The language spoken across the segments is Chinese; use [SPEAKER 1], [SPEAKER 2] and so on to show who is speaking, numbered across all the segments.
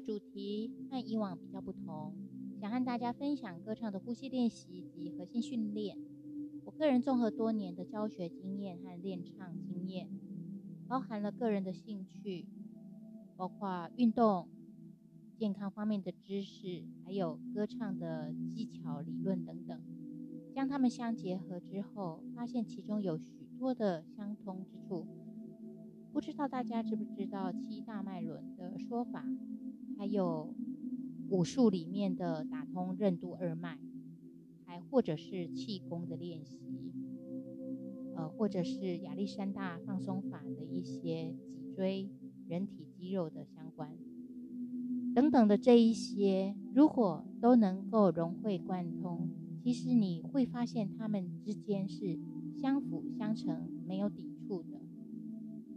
[SPEAKER 1] 主题和以往比较不同，想和大家分享歌唱的呼吸练习及核心训练。我个人综合多年的教学经验和练唱经验，包含了个人的兴趣，包括运动、健康方面的知识，还有歌唱的技巧、理论等等。将它们相结合之后，发现其中有许多的相通之处。不知道大家知不知道七大脉轮的说法，还有武术里面的打通任督二脉，还或者是气功的练习，呃，或者是亚历山大放松法的一些脊椎、人体肌肉的相关等等的这一些，如果都能够融会贯通，其实你会发现它们之间是相辅相成，没有抵触的。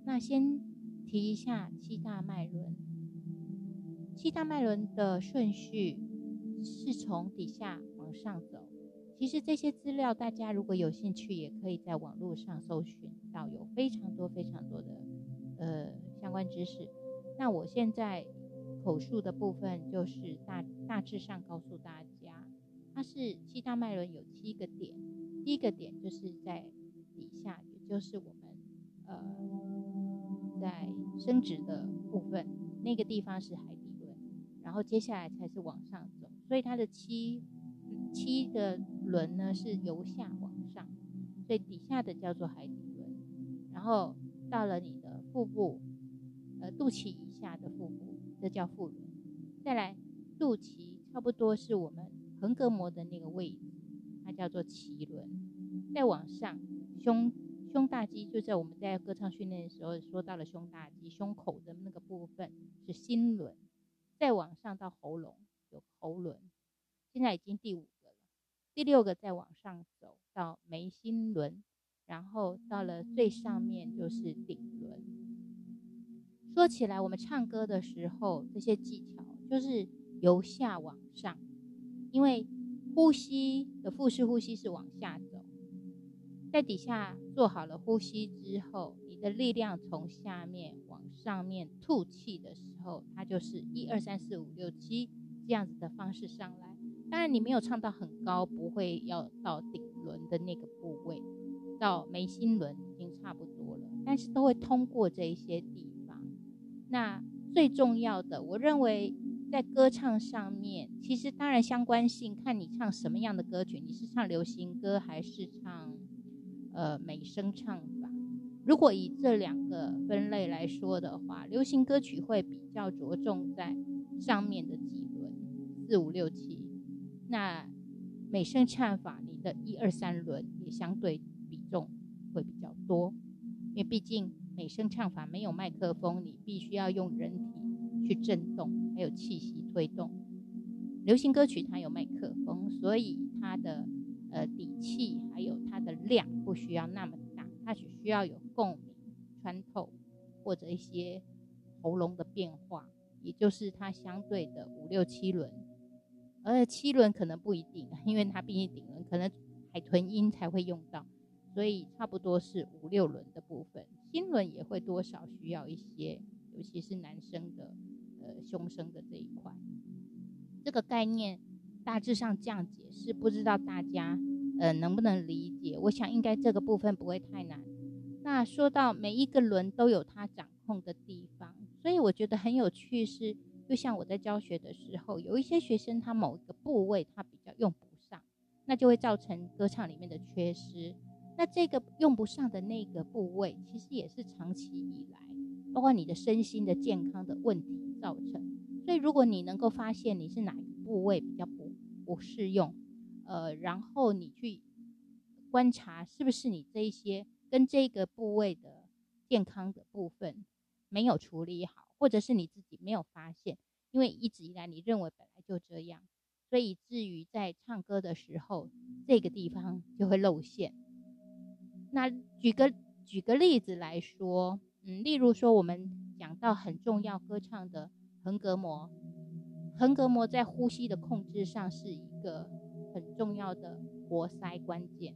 [SPEAKER 1] 那先提一下七大脉轮。七大脉轮的顺序是从底下往上走。其实这些资料大家如果有兴趣，也可以在网络上搜寻到，有非常多非常多的呃相关知识。那我现在口述的部分就是大大致上告诉大家，它是七大脉轮有七个点。第一个点就是在底下，也就是我们呃。在生殖的部分，那个地方是海底轮，然后接下来才是往上走，所以它的七七的轮呢是由下往上，所以底下的叫做海底轮，然后到了你的腹部，呃肚脐以下的腹部，这叫腹轮，再来肚脐差不多是我们横膈膜的那个位置，它叫做脐轮，再往上胸。胸大肌就在我们在歌唱训练的时候说到了胸大肌，胸口的那个部分是心轮，再往上到喉咙有喉轮，现在已经第五个了，第六个再往上走到眉心轮，然后到了最上面就是顶轮。说起来，我们唱歌的时候这些技巧就是由下往上，因为呼吸的腹式呼吸是往下走。在底下做好了呼吸之后，你的力量从下面上面吐气的时候，它就是一二三四五六七这样子的方式上来。当然，你没有唱到很高，不会要到顶轮的那个部位，到眉心轮已经差不多了，但是都会通过这一些地方。那最重要的，我认为在歌唱上面，其实当然相关性看你唱什么样的歌曲，你是唱流行歌还是唱。呃，美声唱，如果以这两个分类来说的话，流行歌曲会比较着重在上面的几轮，四五六七。那美声唱法，你的一二三轮也相对比重会比较多，因为毕竟美声唱法没有麦克风，你必须要用人体去震动，还有气息推动。流行歌曲它有麦克风，所以它的。呃，底气还有它的量不需要那么，它只需要有共鸣、穿透或者一些喉咙的变化，也就是它相对的五六七轮，而七轮可能不一定，因为它毕竟顶轮可能海豚音才会用到，所以差不多是五六轮的部分，心轮也会多少需要一些，尤其是男生的呃胸声的这一块，这个概念。大致上这样解释，不知道大家呃能不能理解？我想应该这个部分不会太难。那说到每一个轮都有它掌控的地方，所以我觉得很有趣是，就像我在教学的时候，有一些学生他某一个部位他比较用不上，那就会造成歌唱里面的缺失。那这个用不上的那个部位，其实也是长期以来，包括你的身心的健康的问题造成。所以如果你能够发现你是哪一个部位比较不不适用，呃，然后你去观察是不是你这一些跟这个部位的健康的部分没有处理好，或者是你自己没有发现，因为一直以来你认为本来就这样，所以至于在唱歌的时候这个地方就会露馅。那举个举个例子来说，嗯，例如说我们讲到很重要歌唱的横膈膜。横膈膜在呼吸的控制上是一个很重要的活塞关键。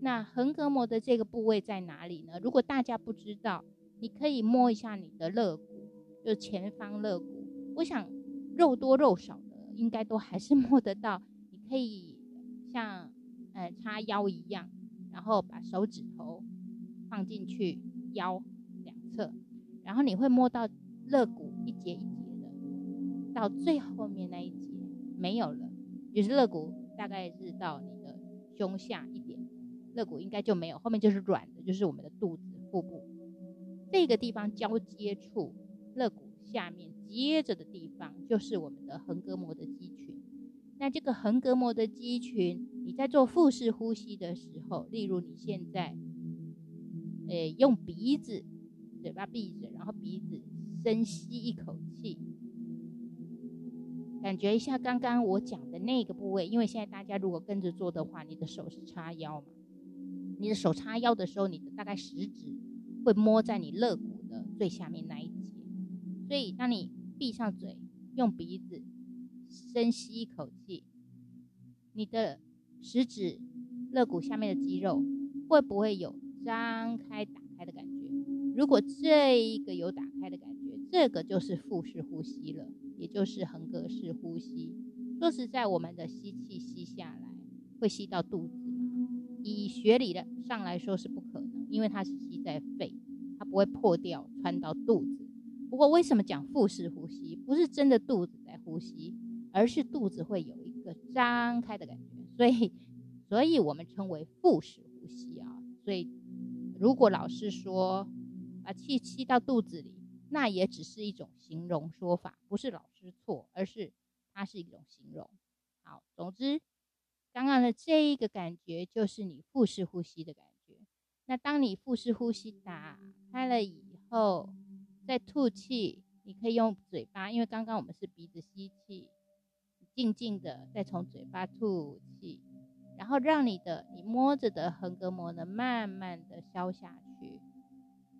[SPEAKER 1] 那横膈膜的这个部位在哪里呢？如果大家不知道，你可以摸一下你的肋骨，就前方肋骨。我想肉多肉少的应该都还是 摸得到。你可以像呃叉腰一样，然后把手指头放进去腰两侧，然后你会摸到肋骨一节一节的，到最后面那一节没有了，就是肋骨大概是到你的胸下一点，肋骨应该就没有，后面就是软的，就是我们的肚子腹部。这个地方交接处，肋骨下面接着的地方，就是我们的横膈膜的肌群。那这个横膈膜的肌群，你在做腹式呼吸的时候，例如你现在，诶，用鼻子，嘴巴闭着，然后鼻子深吸一口气，感觉一下刚刚我讲的那个部位。因为现在家如果跟着做的话，你的手是叉腰嘛，你的手叉腰的时候，你的大概食指。会摸在你肋骨的最下面那一节，所以当你闭上嘴，用鼻子深吸一口气，你的食指、肋骨下面的肌肉会不会有张开、打开的感觉？如果这一个有打开的感觉，这个就是腹式呼吸了，也就是横膈式呼吸。说实在，我们的吸气吸下来会吸到肚子吗？以学理的上来说是不可能。因为它是吸在肺，它不会破掉穿到肚子。不过为什么讲腹式呼吸？不是真的肚子在呼吸，而是肚子会有一个张开的感觉，所以，所以我们称为腹式呼吸啊。所以，如果老师说把气吸到肚子里，那也只是一种形容说法，不是老师错，而是它是一种形容。好，总之，刚刚的这一个感觉就是你腹式呼吸的感觉。那当你腹式呼吸打开了以后，再吐气，你可以用嘴巴，因为刚刚我们是鼻子吸气，静静的再从嘴巴吐气，然后让你的你摸着的横膈膜呢，慢慢的消下去，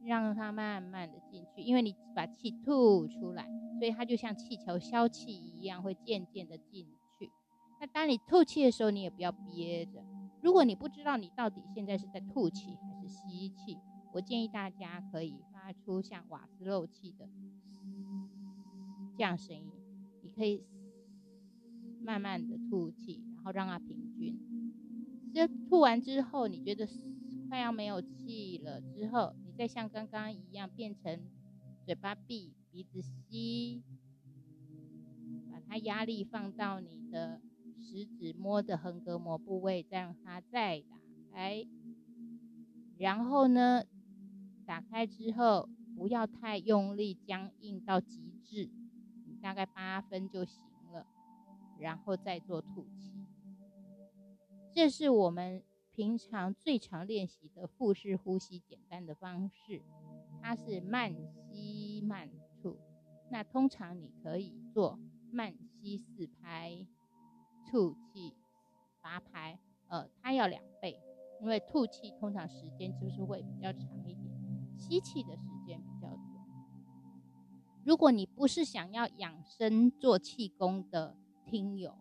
[SPEAKER 1] 让它慢慢的进去，因为你把气吐出来，所以它就像气球消气一样，会渐渐的进去。那当你吐气的时候，你也不要憋着。如果你不知道你到底现在是在吐气还是吸气，我建议大家可以发出像瓦斯漏气的这样声音。你可以慢慢的吐气，然后让它平均。这吐完之后，你觉得快要没有气了之后，你再像刚刚一样变成嘴巴闭，鼻子吸，把它压力放到你的。食指摸着横膈膜部位，再让它再打开。然后呢，打开之后不要太用力，僵硬到极致，大概八分就行了。然后再做吐气。这是我们平常最常练习的腹式呼吸简单的方式，它是慢吸慢吐。那通常你可以做慢吸四拍。吐气八拍，呃，它要两倍，因为吐气通常时间就是会比较长一点，吸气的时间比较短。如果你不是想要养生做气功的听友，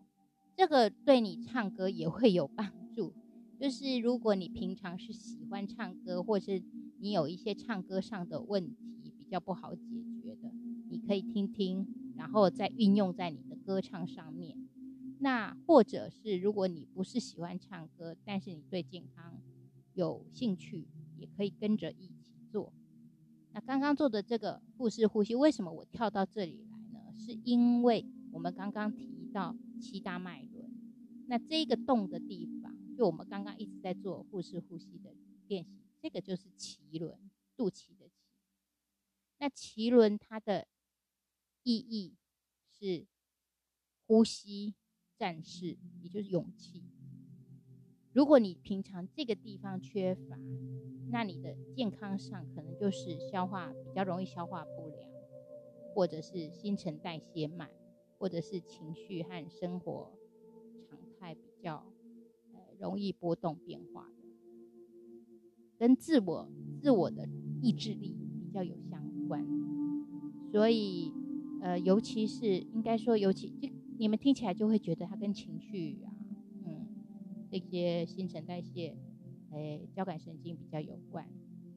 [SPEAKER 1] 这个对你唱歌也会有帮助。就是如果你平常是喜欢唱歌，或是你有一些唱歌上的问题比较不好解决的，你可以听听，然后再运用在你的歌唱上面。那或者是，如果你不是喜欢唱歌，但是你对健康有兴趣，也可以跟着一起做。那刚刚做的这个腹式呼吸，为什么我跳到这里来呢？是因为我们刚刚提到七大脉轮，那这个动的地方，就我们刚刚一直在做腹式呼吸的练习，这个就是脐轮，肚脐的脐。那脐轮它的意义是呼吸。战士，也就是勇气。如果你平常这个地方缺乏，那你的健康上可能就是消化比较容易消化不良，或者是新陈代谢慢，或者是情绪和生活常态比较呃容易波动变化的，跟自我自我的意志力比较有相关。所以呃，尤其是应该说，尤其这。你们听起来就会觉得它跟情绪啊，嗯，这些新陈代谢，诶，交感神经比较有关。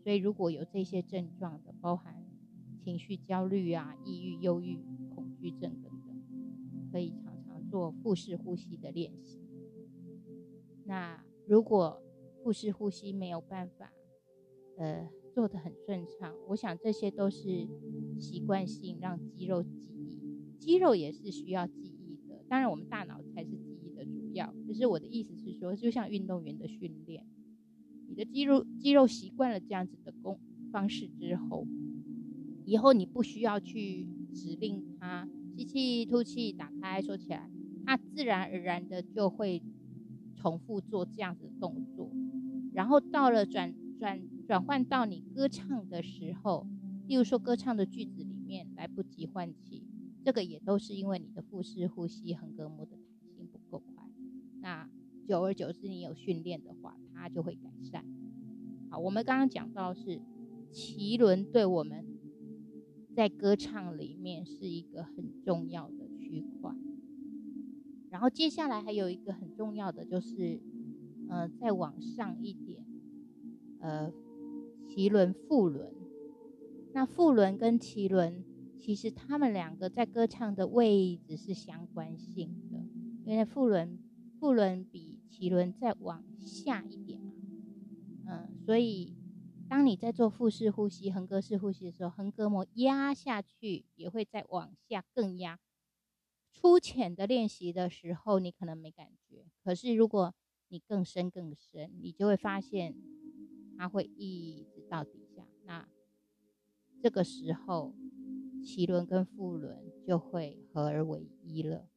[SPEAKER 1] 所以如果有这些症状的，包含情绪焦虑啊、抑郁、忧郁、恐惧症等等，可以常常做腹式呼吸的练习。那如果腹式呼吸没有办法，呃，做得很顺畅，我想这些都是习惯性让肌肉记忆，肌肉也是需要记。当然，我们大脑才是记忆的主要。可是我的意思是说，就像运动员的训练，你的肌肉肌肉习惯了这样子的工方式之后，以后你不需要去指令它吸气、吐气、打开、收起来，它自然而然的就会重复做这样子的动作。然后到了转转转换到你歌唱的时候，例如说歌唱的句子里面来不及换气，这个也都是因为你的腹式呼吸横膈膜的弹性不够快。那久而久之，你有训练的话，它就会改善。好，我们刚刚讲到是脐轮对我们在歌唱里面是一个很重要的区块。然后接下来还有一个很重要的就是。呃，再往上一点，呃，脐轮、腹轮。那腹轮跟脐轮，其实他们两个在歌唱的位置是相关性的，因为腹轮腹轮比脐轮再往下一点嘛。嗯，所以当你在做腹式呼吸、横膈式呼吸的时候，横膈膜压下去也会再往下更压。粗浅的练习的时候，你可能没感觉，可是如果你更深更深，你就会发现它会一直到底下。那这个时候，脐轮跟腹轮就会合而为一了。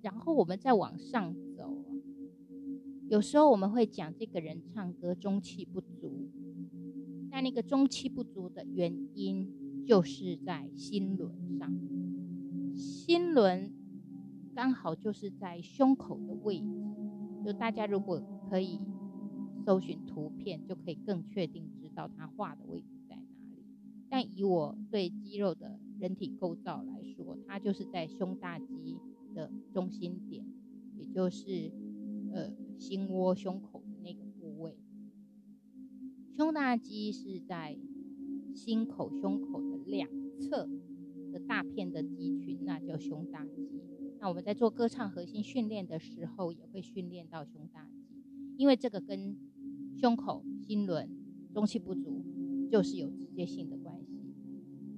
[SPEAKER 1] 然后我们再往上走，有时候我们会讲这个人唱歌中气不足，但那个中气不足的原因就是在心轮上，心轮刚好就是在胸口的位置。就大家如果可以搜寻图片，就可以更确定知道它画的位置。但以我对肌肉的人体构造来说，它就是在胸大肌的中心点，也就是呃心窝胸口的那个部位。胸大肌是在心口胸口的两侧的大片的肌群，那叫胸大肌。那我们在做歌唱核心训练的时候，也会训练到胸大肌，因为这个跟胸口、心轮、中气不足就是有直接性的。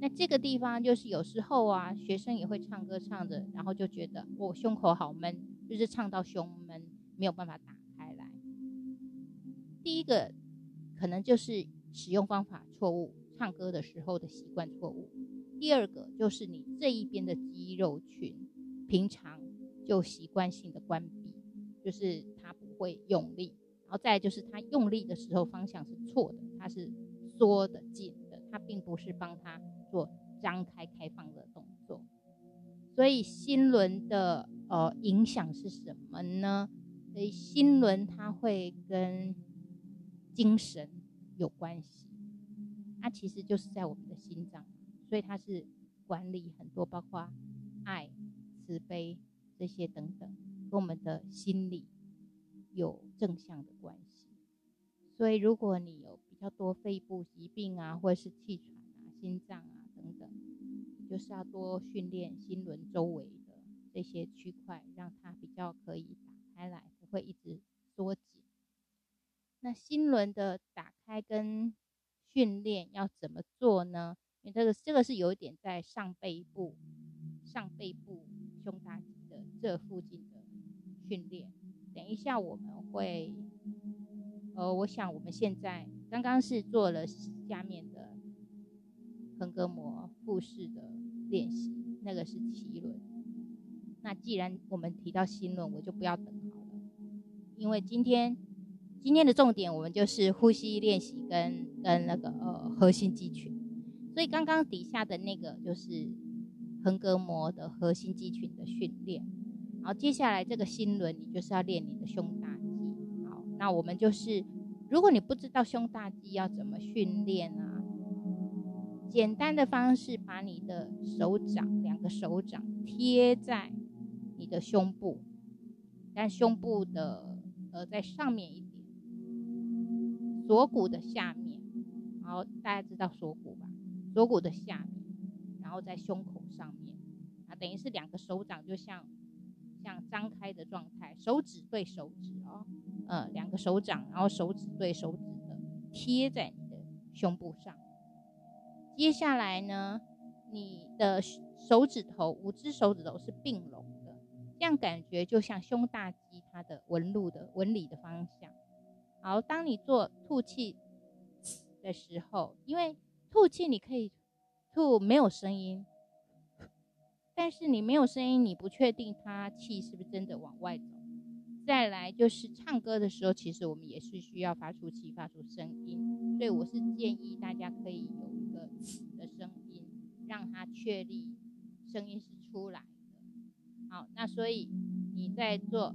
[SPEAKER 1] 那这个地方就是有时候啊，学生也会唱歌唱着，然后就觉得我胸口好闷，就是唱到胸闷，没有办法打开来。第一个可能就是使用方法错误，唱歌的时候的习惯错误。第二个就是你这一边的肌肉群。平常就习惯性的关闭，就是他不会用力，然后再就是他用力的时候方向是错的，他是缩的紧的，他并不是帮他做张开开放的动作。所以心轮的呃影响是什么呢？所以心轮它会跟精神有关系，它其实就是在我们的心脏，所以它是管理很多，包括爱。慈悲这些等等，跟我们的心理有正向的关系。所以，如果你有比较多肺部疾病啊，或者是气喘啊、心脏啊等等，就是要多训练心轮周围的这些区块，让它比较可以打开来，不会一直缩紧。那心轮的打开跟训练要怎么做呢？因为这个这个是有一点在上背部，上背部。胸大肌的这附近的训练，等一下我们会，呃，我想我们现在刚刚是做了下面的横膈膜腹式的练习，那个是脐轮。那既然我们提到心轮，我就不要等好了，因为今天今天的重点我们就是呼吸练习跟跟那个呃核心肌群，所以刚刚底下的那个就是。横膈膜的核心肌群的训练，好，接下来这个心轮你就是要练你的胸大肌。好，那我们就是，如果你不知道胸大肌要怎么训练啊，简单的方式，把你的手掌两个手掌贴在你的胸部，但胸部的呃在上面一点，锁骨的下面，然后大家知道锁骨吧？锁骨的下面，然后在胸口上面，啊，等于是两个手掌就像像张开的状态，手指对手指哦，呃，两个手掌，然后手指对手指的贴在你的胸部上。接下来呢，你的手指头五只手指头是并拢的，这样感觉就像胸大肌它的纹路的纹理的方向。好，当你做吐气的时候，因为吐气你可以吐没有声音，但是你没有声音，你不确定它气是不是真的往外走。再来就是唱歌的时候，其实我们也是需要发出气、发出声音，所以我是建议大家可以有一个的声音，让它确立声音是出来的。好，那所以你在做。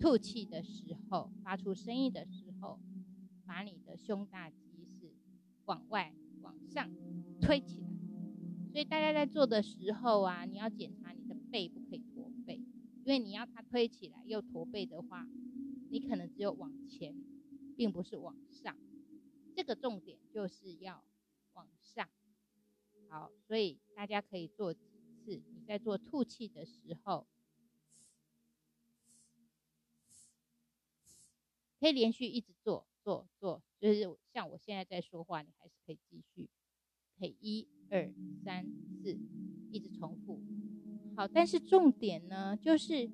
[SPEAKER 1] 吐气的时候，发出声音的时候，把你的胸大肌是往外往上推起来。所以大家在做的时候啊，你要检查，因为你要它推起来又驼背的话，你可能只有往前，并不是往上。这个重点就是要往上。好，所以大家可以做几次。你在做吐气的时候。可以连续一直做做做，就是像我现在在说话，你还是可以继续，可以一二三四一直重复。好，但是重点呢，就是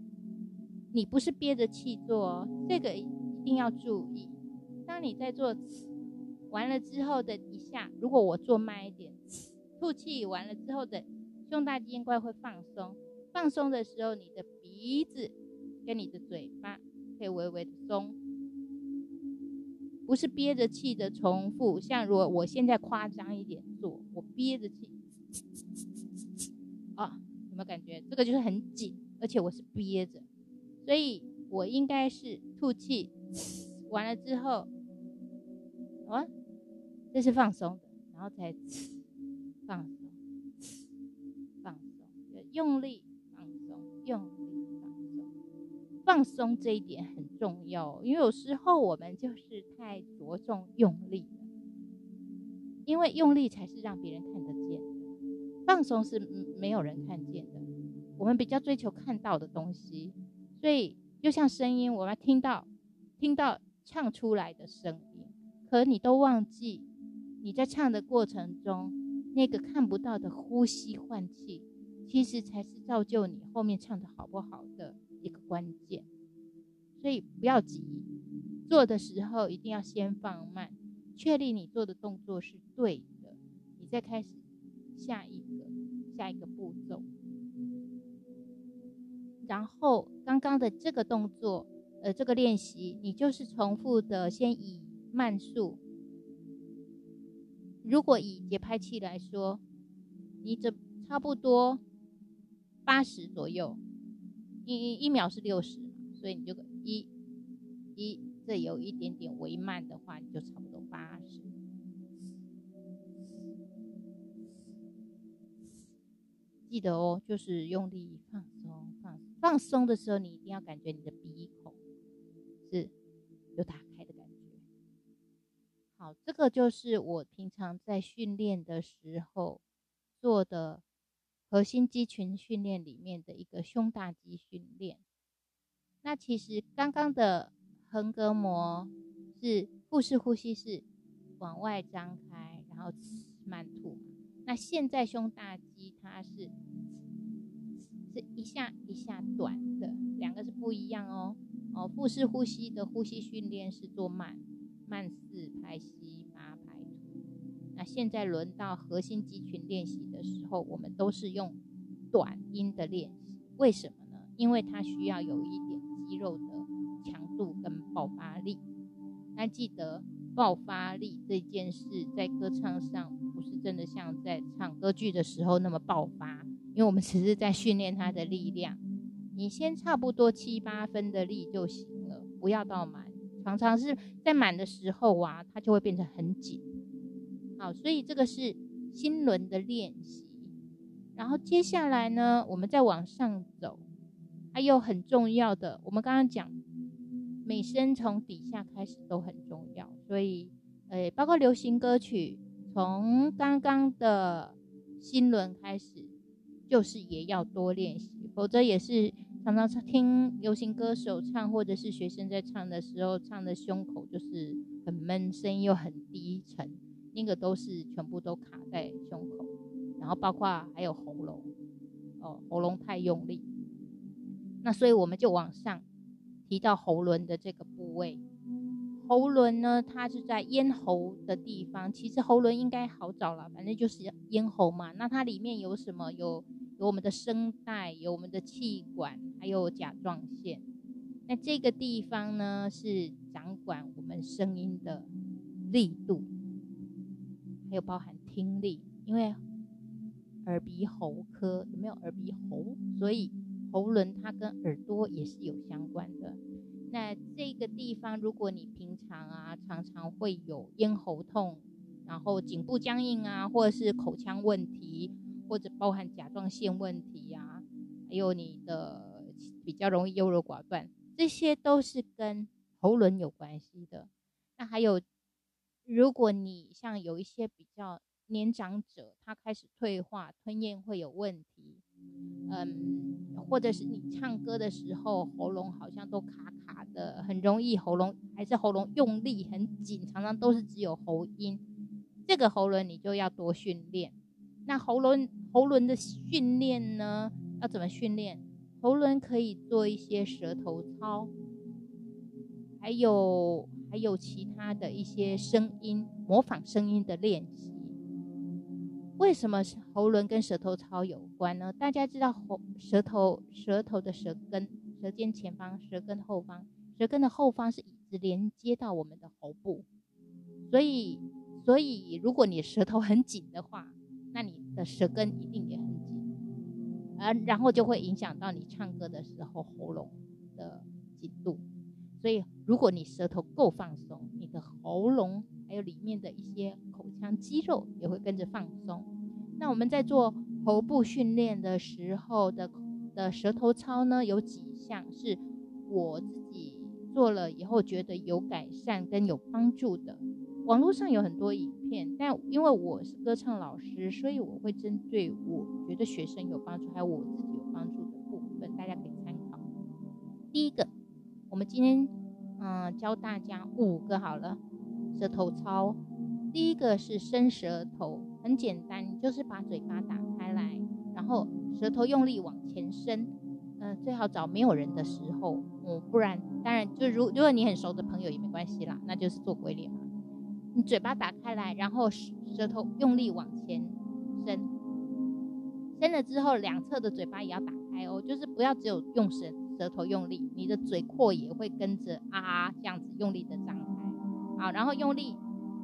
[SPEAKER 1] 你不是憋着气做，这个一定要注意。当你在做完了之后的一下，如果我做慢一点，吐气完了之后的胸大肌应该会放松，放松的时候，你的鼻子跟你的嘴巴可以微微的松。不是憋着气的重复，像如果我现在夸张一点做，我憋着气，没有感觉？这个就是很紧，而且我是憋着，所以我应该是吐气完了之后，啊，这是放松的，然后才放松，放松，用力放松，用力放松，放松这一点很。重要，因为有时候我们就是太着重用力了，因为用力才是让别人看得见，放松是没有人看见的。我们比较追求看到的东西，所以就像声音，我们听到听到唱出来的声音，可你都忘记你在唱的过程中那个看不到的呼吸换气，其实才是造就你后面唱的好不好的一个关键。所以不要急，做的时候一定要先放慢，确立你做的动作是对的，你再开始下一个下一个步骤。然后刚刚的这个动作，呃，这个练习，你就是重复的，先以慢速。如果以节拍器来说，你这差不多八十左右，一一秒是六十，所以你就。一，一，这有一点点微慢的话，你就差不多八十。记得哦，就是用力放松，放放松的时候，你一定要感觉你的鼻孔是有打开的感觉。好，这个就是我平常在训练的时候做的核心肌群训练里面的一个胸大肌训练。那其实刚刚的横膈膜是腹式呼吸，是往外张开，然后慢吐。那现在胸大肌它是是一下一下短的，两个是不一样哦。哦，腹式呼吸的呼吸训练是做慢慢四拍吸八拍吐。那现在轮到核心肌群练习的时候，我们都是用短音的练习。为什么呢？因为它需要有一点。肌肉的强度跟爆发力，那记得爆发力这件事在歌唱上是真的像在唱歌剧的时候那么爆发，因为我们只是在训练它的力量。你先差不多七八分的力就行了，不要到满。常常是在满的时候啊，它就会变成很紧。好，所以这个是心轮的练习。然后接下来呢，我们再往上走。还有很重要的，我们刚刚讲，美声从底下开始都很重要。所以，呃，包括流行歌曲，从刚刚的新轮开始，就是也要多练习，否则也是常常听流行歌手唱，或者是学生在唱的时候，唱的胸口就是很闷，声音又很低沉，那个都是全部都卡在胸口，然后包括还有喉咙，哦，喉咙太用力，那所以我们就往上提到喉轮的这个部位。喉轮呢，它是在咽喉的地方。其实喉轮应该好找了，反正就是咽喉嘛。那它里面有什么？有有我们的声带，有我们的气管，还有甲状腺。那这个地方呢，是掌管我们声音的力度，还有包含听力。因为耳鼻喉科有没有耳鼻喉？所以喉轮它跟耳朵也是有相关的。那这个地方，如果你平常啊常常会有咽喉痛，然后颈部僵硬啊，或者是口腔问题，或者包含甲状腺问题呀，还有你的比较容易优柔寡断，这些都是跟喉轮有关系的。那还有，如果你像有一些比较年长者，他开始退化，吞咽会有问题。嗯，或者是你唱歌的时候喉咙好像都卡卡的，很容易喉咙还是喉咙用力很紧，常常都是只有喉音。这个喉轮你就要多训练。那喉轮喉轮的训练呢，要怎么训练？喉轮可以做一些舌头操，还有还有其他的一些声音模仿声音的练习。为什么喉轮跟舌头操有关呢？大家知道喉舌头舌头的舌根、舌尖前方、舌根后方，舌根的后方是一直连接到我们的喉部，所以所以如果你舌头很紧的话，那你的舌根一定也很紧，而然后就会影响到你唱歌的时候喉咙的紧度。所以如果你舌头够放松，你的喉咙。还有里面的一些口腔肌肉也会跟着放松。那我们在做喉部训练的时候的的舌头操呢，有几项是我自己做了以后觉得有改善跟有帮助的。网络上有很多影片，但因为我是歌唱老师，所以我会针对我觉得学生有帮助，还有我自己有帮助的部分，大家可以参考。第一个，我们今天嗯教大家五个好了。舌头操，第一个是伸舌头，很简单，就是把嘴巴打开来，然后舌头用力往前伸，嗯，最好找没有人的时候，嗯，不然当然就如如果你很熟的朋友也没关系啦，那就是做鬼脸嘛。你嘴巴打开来，然后舌头用力往前伸，伸了之后两侧的嘴巴也要打开哦，就是不要只有用舌舌头用力，你的嘴廓也会跟着啊这样子用力的张开。好，然后用力，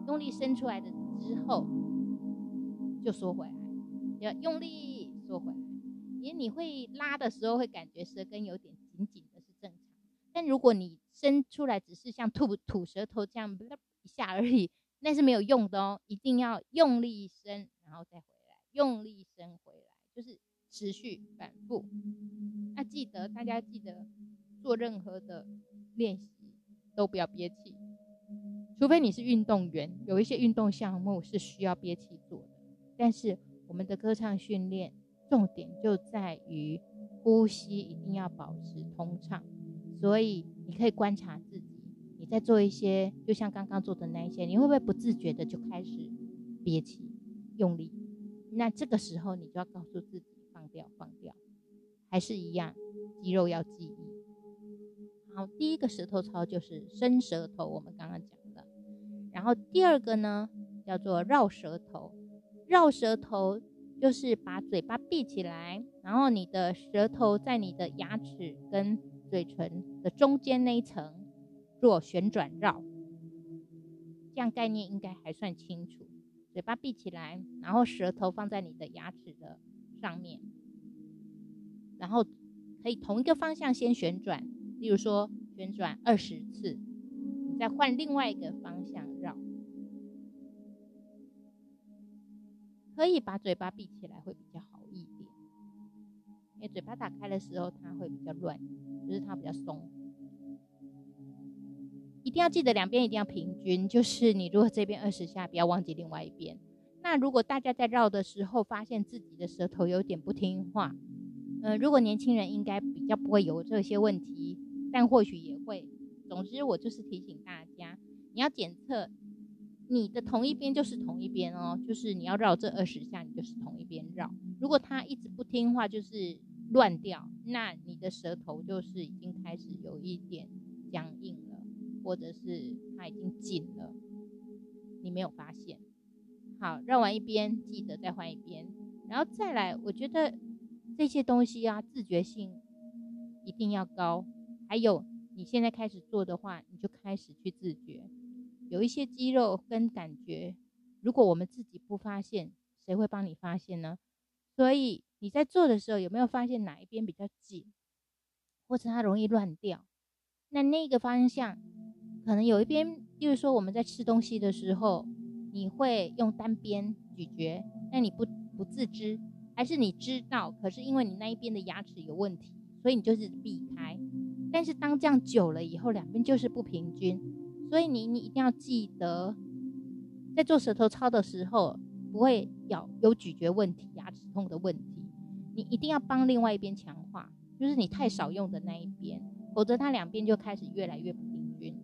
[SPEAKER 1] 用力伸出来的之后，就缩回来，要用力缩回来。因为你会拉的时候会感觉舌根有点紧紧的，是正常。但如果你伸出来只是像吐吐舌头这样一下而已，那是没有用的哦。一定要用力伸，然后再回来，用力伸回来，就是持续反复。那记得大家记得做任何的练习都不要憋气。除非你是运动员，有一些运动项目是需要憋气做的。但是我们的歌唱训练重点就在于呼吸一定要保持通畅。所以你可以观察自己，你在做一些，就像刚刚做的那一些，你会不会不自觉的就开始憋气、用力？那这个时候你就要告诉自己放掉、放掉，还是一样，肌肉要记忆。好，第一个舌头操就是伸舌头，我们刚刚讲。然后第二个呢，叫做绕舌头。绕舌头就是把嘴巴闭起来，然后你的舌头在你的牙齿跟嘴唇的中间那一层做旋转绕。这样概念应该还算清楚。嘴巴闭起来，然后舌头放在你的牙齿的上面，然后可以同一个方向先旋转，例如说旋转二十次。你再换另外一个方向可以把嘴巴闭起来会比较好一点，因为嘴巴打开的时候它会比较乱，就是它比较松。一定要记得两边一定要平均，就是你如果这边二十下，不要忘记另外一边。那如果大家在绕的时候发现自己的舌头有点不听话，呃，如果年轻人应该比较不会有这些问题，但或许也会。总之，我就是提醒大家，你要检测你的同一边就是同一边哦，就是你要绕这二十下，你就是同一边绕。如果他一直不听话，就是乱掉，那你的舌头就是已经开始有一点僵硬了，或者是它已经紧了，你没有发现。好，绕完一边，记得再换一边，然后再来。我觉得这些东西啊，自觉性一定要高。还有，你现在开始做的话，你就开始去自觉。有一些肌肉跟感觉，如果我们自己不发现，谁会帮你发现呢？所以你在做的时候，有没有发现哪一边比较紧，或者它容易乱掉？那那个方向可能有一边，就是说我们在吃东西的时候。你会用单边咀嚼，那你不不自知，还是你知道？可是因为你那一边的牙齿有问题，所以你就是避开。但是当这样久了以后，两边就是不平均，所以你你一定要记得，在做舌头操的时候，不会咬有咀嚼问题、牙齿痛的问题。你一定要帮另外一边强化，就是你太少用的那一边，否则它两边就开始越来越不平均。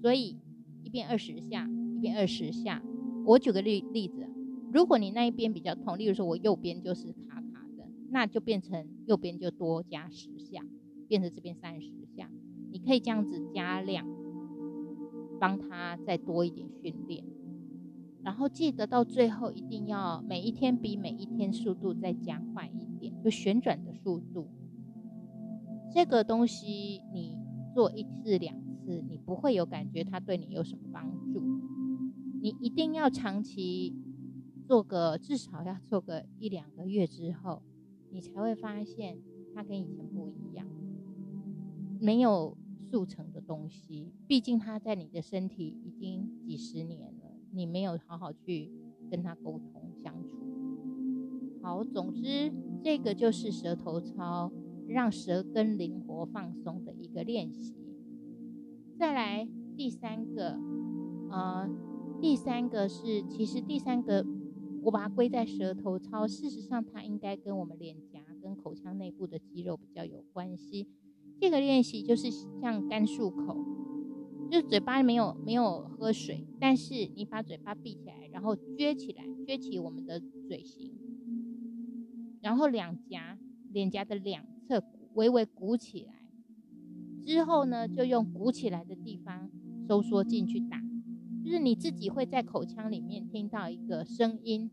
[SPEAKER 1] 所以一边二十下，一边二十下。我举个例例子，如果你那一边比较痛，例如说我右边就是卡卡的，那就变成右边就多加十下，变成这边三十下。你可以这样子加量，帮他再多一点训练。然后记得到最后一定要每一天比每一天速度再加快一点，就旋转的速度。这个东西你做一次两次，你不会有感觉它对你有什么帮助。你一定要长期做个，至少要做个一两个月之后，你才会发现它跟以前不一样。没有速成的东西，毕竟它在你的身体已经几十年了，你没有好好去跟它沟通相处。好，总之这个就是舌头操，让舌根灵活放松的一个练习。再来第三个，呃。第三个是，其实第三个我把它归在舌头操，事实上它应该跟我们脸颊跟口腔内部的肌肉比较有关系。这个练习就是像干漱口，就是嘴巴没有没有喝水，但是你把嘴巴闭起来，然后撅起来，撅起我们的嘴型，然后两颊脸颊的两侧微微鼓起来，之后呢，就用鼓起来的地方收缩进去打。就是你自己会在口腔里面听到一个声音，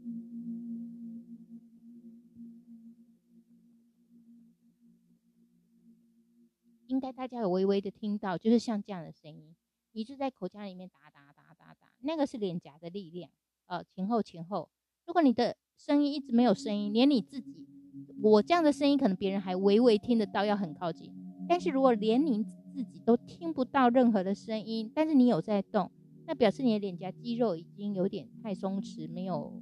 [SPEAKER 1] 大家有微微的听到，就是像这样的声音。你就在口腔里面打打打打打，那个是脸颊的力量，呃，前后前后。如果你的声音一直没有声音，连你自己，我这样的声音可能别人还微微听得到，要很靠近。但是如果连你自己都听不到任何的声音，但是你有在动。那表示你的脸颊肌肉已经有点太松弛，没有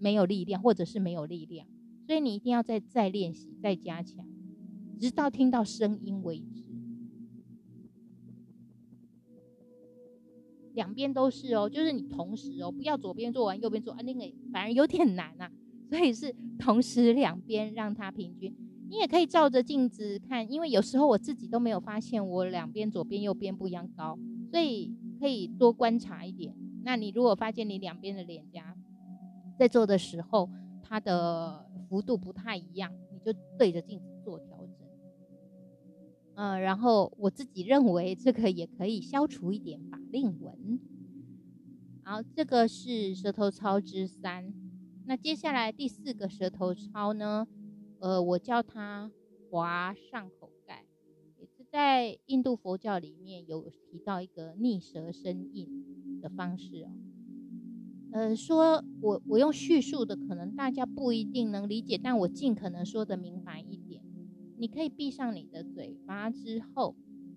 [SPEAKER 1] 没有力量，或者是没有力量，所以你一定要再再练习，再加强，直到听到声音为止。两边都是哦，就是你同时哦，不要左边做完右边做啊，那个反而有点难啊。所以是同时两边让它平均。你也可以照着镜子看，因为有时候我自己都没有发现我两边左边右边不一样高，所以。可以多观察一点。那你如果发现你两边的脸颊在做的时候，它的幅度不太一样，你就对着镜子做调整。嗯，然后我自己认为这个也可以消除一点法令纹。好，这个是舌头操之三。那接下来第四个舌头操呢？呃，我叫它滑上口盖，也是。在印度佛教里面有提到一个逆舌生印的方式哦，呃，说我我用叙述的，可能大家不一定能理解，但我尽可能说的明白一。你可以闭上你的嘴巴之后，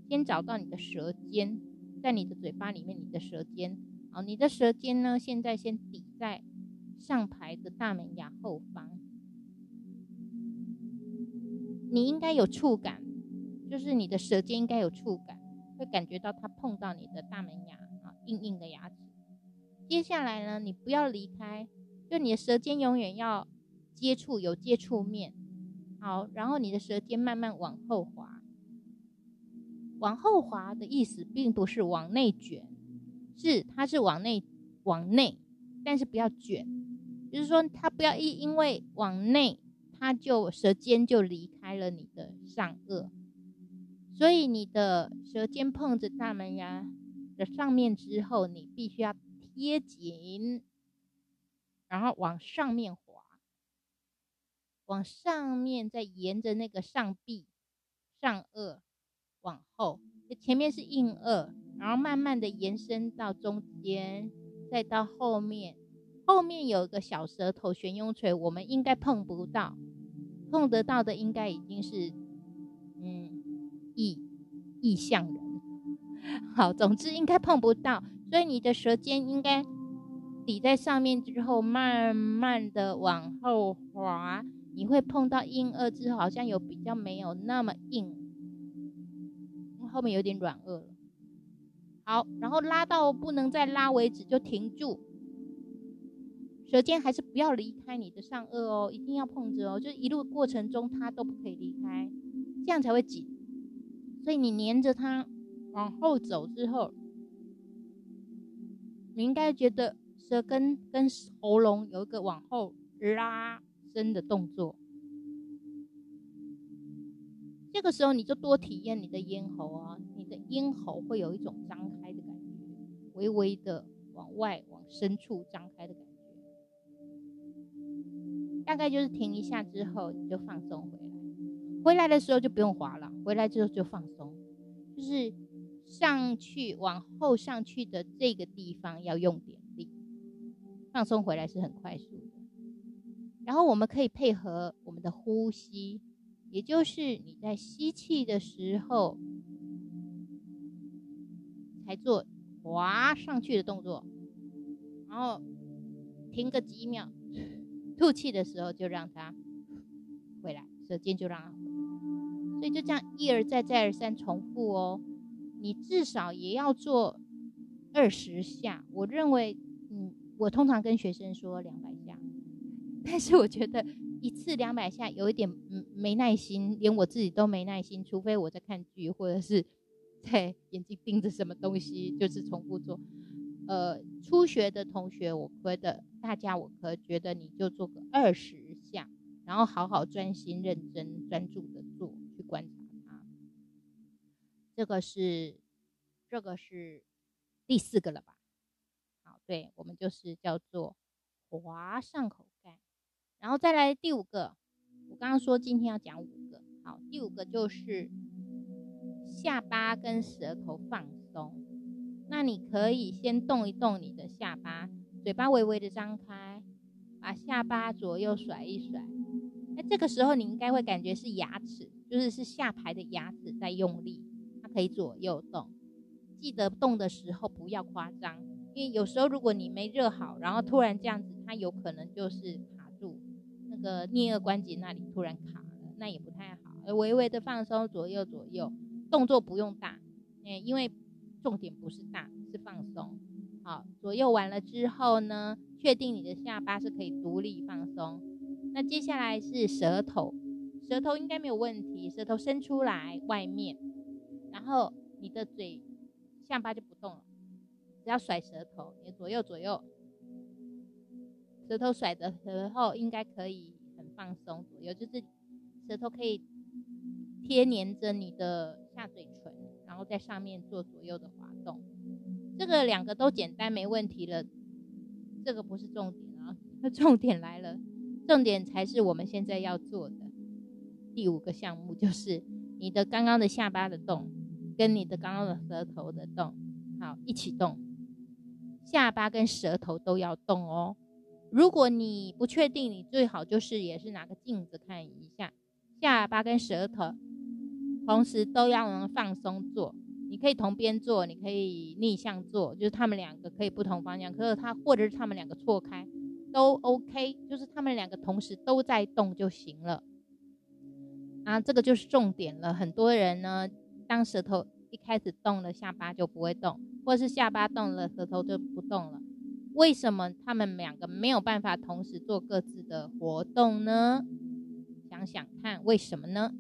[SPEAKER 1] 先找到你的舌尖，在你的嘴巴里面，你的舌尖，好，你的舌尖呢，现在先抵在上排的大门牙后方，你应该有触感。就是你的舌尖应该有触感，会感觉到它碰到你的大门牙啊，硬硬的牙齿。接下来呢，你不要离开，就你的舌尖永远要接触有接触面。好，然后你的舌尖慢慢往后滑，往后滑的意思并不是往内卷，是它是往内往内，但是不要卷，就是说它不要一因为往内，它就舌尖就离开了你的上颚，所以你的舌尖碰着大门牙的上面之后，你必须要贴紧，然后往上面。往上面，再沿着那个上臂、上颚往后，前面是硬腭，然后慢慢的延伸到中间，再到后面。后面有一个小舌头悬雍垂，我们应该碰不到，碰得到的应该已经是嗯异异象人。好，总之应该碰不到，所以你的舌尖应该抵在上面之后，慢慢的往后滑。你会碰到硬腭之后，好像有比较没有那么硬，后面有点软腭了。好，然后拉到不能再拉为止就停住，舌尖还是不要离开你的上颚哦，一定要碰着哦，就一路过程中它都不可以离开，这样才会紧。所以你黏着它往后走之后，你应该觉得舌根跟喉咙有一个往后拉。伸的动作，这个时候你就多体验你的咽喉啊，你的咽喉会有一种张开的感觉，微微的往外往深处张开的感觉。大概就是停一下之后，你就放松回来。回来的时候就不用滑了，回来之后就放松，就是上去往后上去的这个地方要用点力，放松回来是很快速。然后我们可以配合我们的呼吸，也就是你在吸气的时候，才做滑上去的动作，然后停个几秒，吐气的时候就让它回来，舌尖就让它回来，所以就这样一而再再而三重复哦。你至少也要做二十下，我认为，嗯，我通常跟学生说两百。但是我觉得一次两百下有一点嗯没耐心，连我自己都没耐心。除非我在看剧，或者是 在眼睛盯着什么东西，就是重复做。呃，初学的同学，我觉得大家我可觉得你就做个二十下，然后好好专心、认真、专注的做，去观察它。这个是这个是第四个了吧？好，对我们就是叫做划上口。然后再来第五个，我刚刚说今天要讲五个，好，第五个就是下巴跟舌头放松。那你可以先动一动你的下巴，嘴巴微微的张开，把下巴左右甩一甩。那这个时候你应该会感觉是牙齿，就是是下排的牙齿在用力，它可以左右动。记得动的时候不要夸张，因为有时候如果你没热好，然后突然这样子，它有可能就是。个颞颌关节那里突然卡了，那也不太好。而微微的放松，左右左右，动作不用大，诶，因为重点不是大，是放松。好，左右完了之后呢，确定你的下巴是可以独立放松。那接下来是舌头，舌头应该没有问题，舌头伸出来外面，然后你的嘴下巴就不动了，只要甩舌头，你左右左右。舌头甩的时候应该可以放松，左右就是舌头可以贴黏着你的下嘴唇，然后在上面做左右的滑动。这个两个都简单没问题了，这个不是重点啊，那 重点来了，重点才是我们现在要做的第五个项目，就是你的刚刚的下巴的动，跟你的刚刚的舌头的动，好一起动，下巴跟舌头都要动哦。如果你不确定，你最好就是也是拿个镜子看一下下巴跟舌头，同时都要能放松做。你可以同边做，你可以逆向做，就是他们两个可以不同方向，可是它或者是他们两个错开都 OK，就是他们两个同时都在动就行了。啊，这个就是重点了。很多人呢，当舌头一开始动了，下巴就不会动，或是下巴动了，舌头就不动了。为什么他们两个没有办法同时做各自的活动呢？想想看，为什么呢？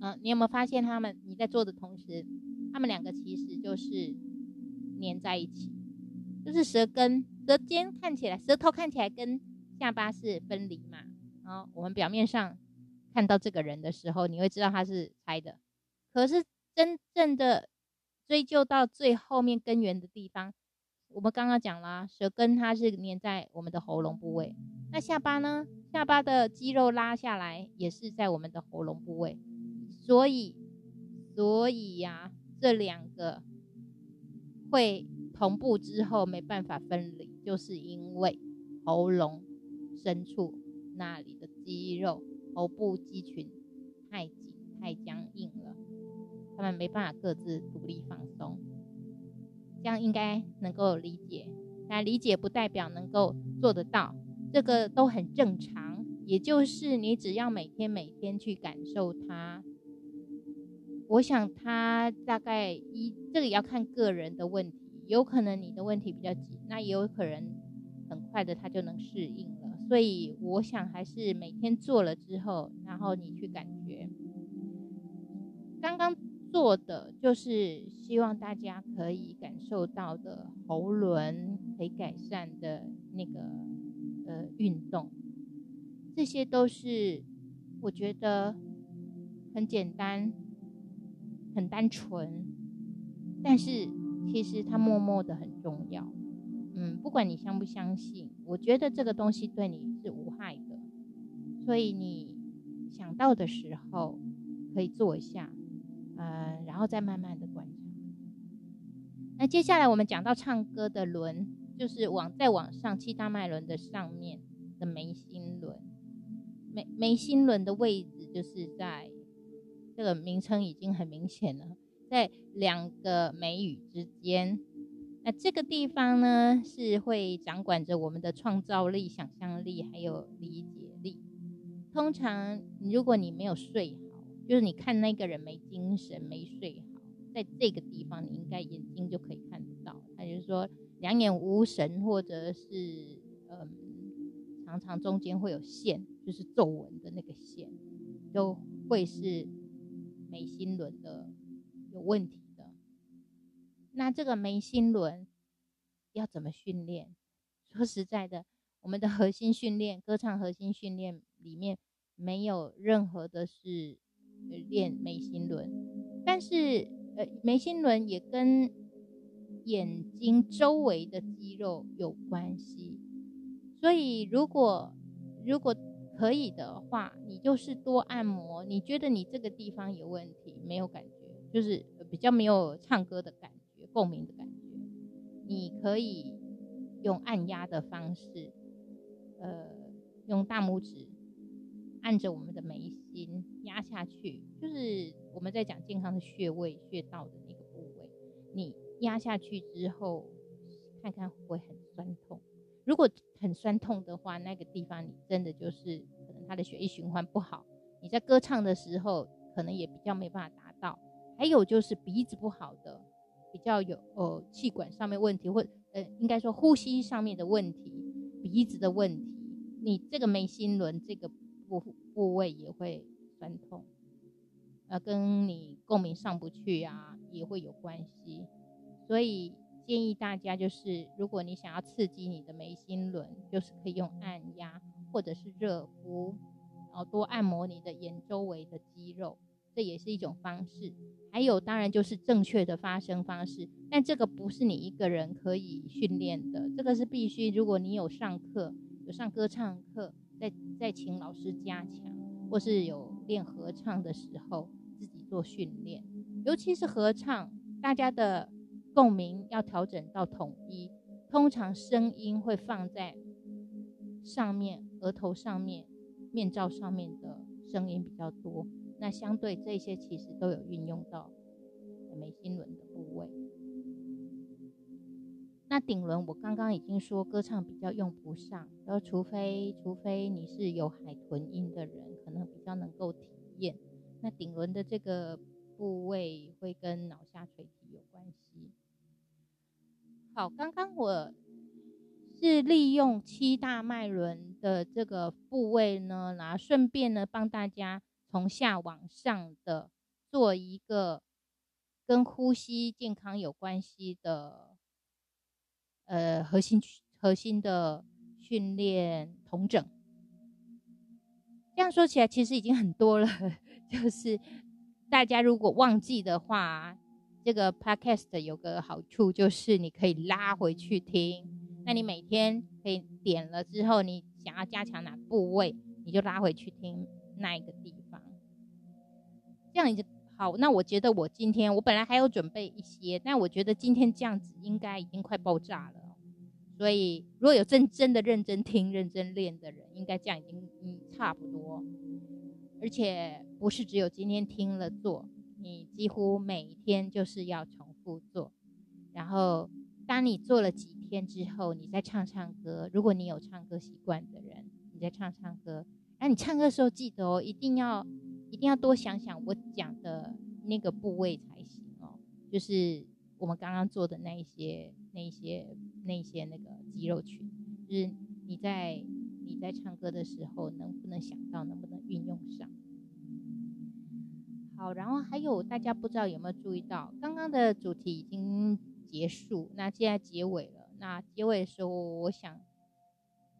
[SPEAKER 1] 嗯，你有没有发现他们？你在做的同时，他们两个其实就是粘在一起，就是舌根、舌尖看起来，舌头看起来跟下巴是分离嘛。然后我们表面上看到这个人的时候，你会知道他是猜的。可是真正的追究到最后面根源的地方。我们刚刚讲了，舌根它是粘在我们的喉咙部位，那下巴呢？下巴的肌肉拉下来也是在我们的喉咙部位，所以，所以呀，这两个会同步之后没办法分离，就是因为喉咙深处那里的肌肉、喉部肌群太紧、太僵硬了，他们没办法各自独立放松。这样应该能够理解，但理解不代表能够做得到，这个都很正常。也就是你只要每天每天去感受它，我想它大概一这个也要看个人的问题，有可能你的问题比较急，那也有可能很快的它就能适应了。所以我想还是每天做了之后，然后你去感觉，刚刚。做的就是希望大家可以感受到的喉轮可以改善的那个呃运动，这些都是我觉得很简单、很单纯，但是其实它默默的很重要。嗯，不管你相不相信，我觉得这个东西对你是无害的，所以你想到的时候可以做一下。呃，然后再慢慢的观察。那接下来我们讲到唱歌的轮，就是往再往上七大脉轮的上面的眉心轮。眉眉心轮的位置就是在这个名称已经很明显了，在两个眉宇之间。那这个地方呢，是会掌管着我们的创造力、想象力还有理解力。通常如果你没有睡好，就是你看那个人没精神、没睡好，在这个地方你应该眼睛就可以看得到。他就是说两眼无神，或者是嗯，常常中间会有线，就是皱纹的那个线，都会是眉心轮的有问题的。那这个眉心轮要怎么训练？说实在的，我们的核心训练、歌唱核心训练里面没有任何的是。练眉心轮，但是呃，眉心轮也跟眼睛周围的肌肉有关系，所以如果如果可以的话，你就是多按摩。你觉得你这个地方有问题，没有感觉，就是比较没有唱歌的感觉、共鸣的感觉，你可以用按压的方式，呃，用大拇指。按着我们的眉心压下去，就是我们在讲健康的穴位、穴道的那个部位。你压下去之后，看看会不会很酸痛。如果很酸痛的话，那个地方你真的就是可能它的血液循环不好。你在歌唱的时候，可能也比较没办法达到。还有就是鼻子不好的，比较有呃气管上面问题，或呃应该说呼吸上面的问题，鼻子的问题，你这个眉心轮这个。部部位也会酸痛，呃，跟你共鸣上不去啊，也会有关系。所以建议大家就是，如果你想要刺激你的眉心轮，就是可以用按压或者是热敷，然后多按摩你的眼周围的肌肉，这也是一种方式。还有，当然就是正确的发声方式，但这个不是你一个人可以训练的，这个是必须，如果你有上课，有上歌唱课。在在请老师加强，或是有练合唱的时候，自己做训练。尤其是合唱，大家的共鸣要调整到统一。通常声音会放在上面，额头上面、面罩上面的声音比较多。那相对这些其实都有运用到眉心轮的部位。那顶轮我刚刚已经说歌唱比较用不上，然后除非除非你是有海豚音的人，可能比较能够体验。那顶轮的这个部位会跟脑下垂体有关系。好，刚刚我是利用七大脉轮的这个部位呢，然后顺便呢帮大家从下往上的做一个跟呼吸健康有关系的呃核心核心的训练同整。这样说起来，其实已经很多了。就是大家如果忘记的话，这个 podcast 有个好处就是你可以拉回去听。那你每天可以点了之后，你想要加强哪部位，你就拉回去听那一个地方。这样你就好。那我觉得我今天我本来还有准备一些，但我觉得今天这样子应该已经快爆炸了。所以，如果有真真的认真听、认真练的人，应该这样已经嗯差不多。而且不是只有今天听了做，你几乎每一天就是要重复做。然后，当你做了几天之后，你再唱唱歌。如果你有唱歌习惯的人，你再唱唱歌。那你唱歌的时候记得哦，一定要一定要多想想我讲的那个部位才行哦，就是我们刚刚做的那一些。那一些那一些那个肌肉群，就是你在你在唱歌的时候，能不能想到，能不能运用上？好，然后还有大家不知道有没有注意到，刚刚的主题已经结束，那现在结尾了。那结尾的时候，我想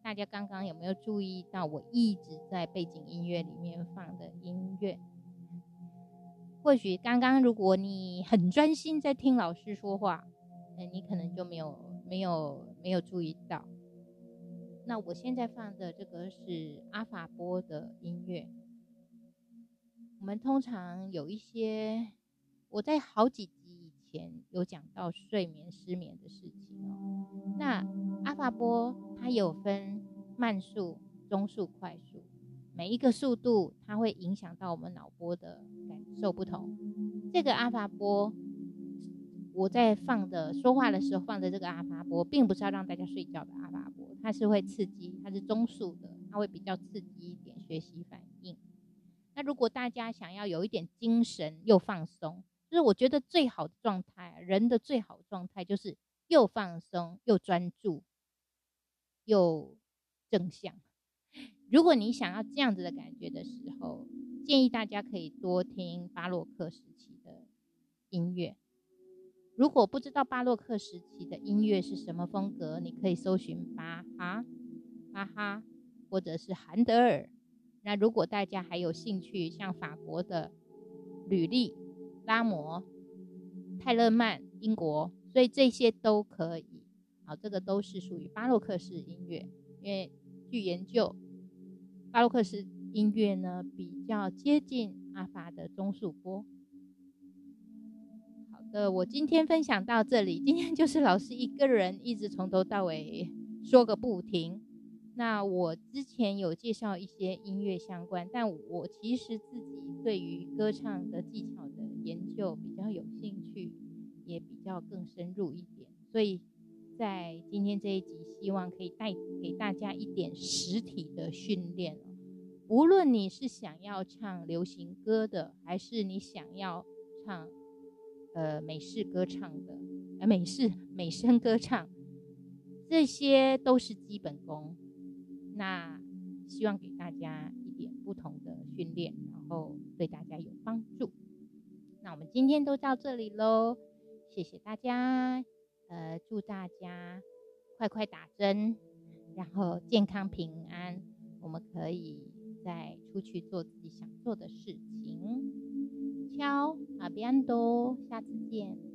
[SPEAKER 1] 大家刚刚有没有注意到，我一直在背景音乐里面放的音乐？或许刚刚如果你很专心在听老师说话。那你可能就没有没有没有注意到。那我现在放的这个是阿法波的音乐。我们通常有一些，我在好几前有讲到睡眠失眠的事情哦。那阿法波它有分慢速、中速、快速，每一个速度它会影响到我们脑波的感受不同。这个阿法波。我在放的说话的时候放的这个阿法波，并不是要让大家睡觉的阿法波，它是会刺激，它是中速的，它会比较刺激一点学习反应。那如果大家想要有一点精神又放松，就是我觉得最好的状态，人的最好状态就是又放松又专注又正向。如果你想要这样子的感觉的时候，建议大家可以多听巴洛克时期的音乐。如果不知道巴洛克时期的音乐是什么风格，你可以搜寻巴哈、巴哈，或者是韩德尔。那如果大家还有兴趣，像法国的吕利、拉摩、泰勒曼，英国，所以这些都可以。好，这个都是属于巴洛克式音乐。因为据研究，巴洛克式音乐呢比较接近阿法的中速波。好的，我今天分享到这里。今天就是老师一个人一直从头到尾说个不停。那我之前有介绍一些音乐相关，但我其实自己对于歌唱的技巧研究比较有兴趣，也比较更深入一点。所以在今天这一集，希望可以带给大家一点实体的训练。无论你是想要唱流行歌的，还是你想要唱。呃，美式歌唱的，呃，美式美声歌唱，这些都是基本功。那希望给大家一点不同的训练，然后对大家有帮助。我们今天都到这里喽，谢谢大家，呃，祝大家快快打针，然后健康平安，我们可以再出去做自己想做的事情。敲，阿比安多，下次见。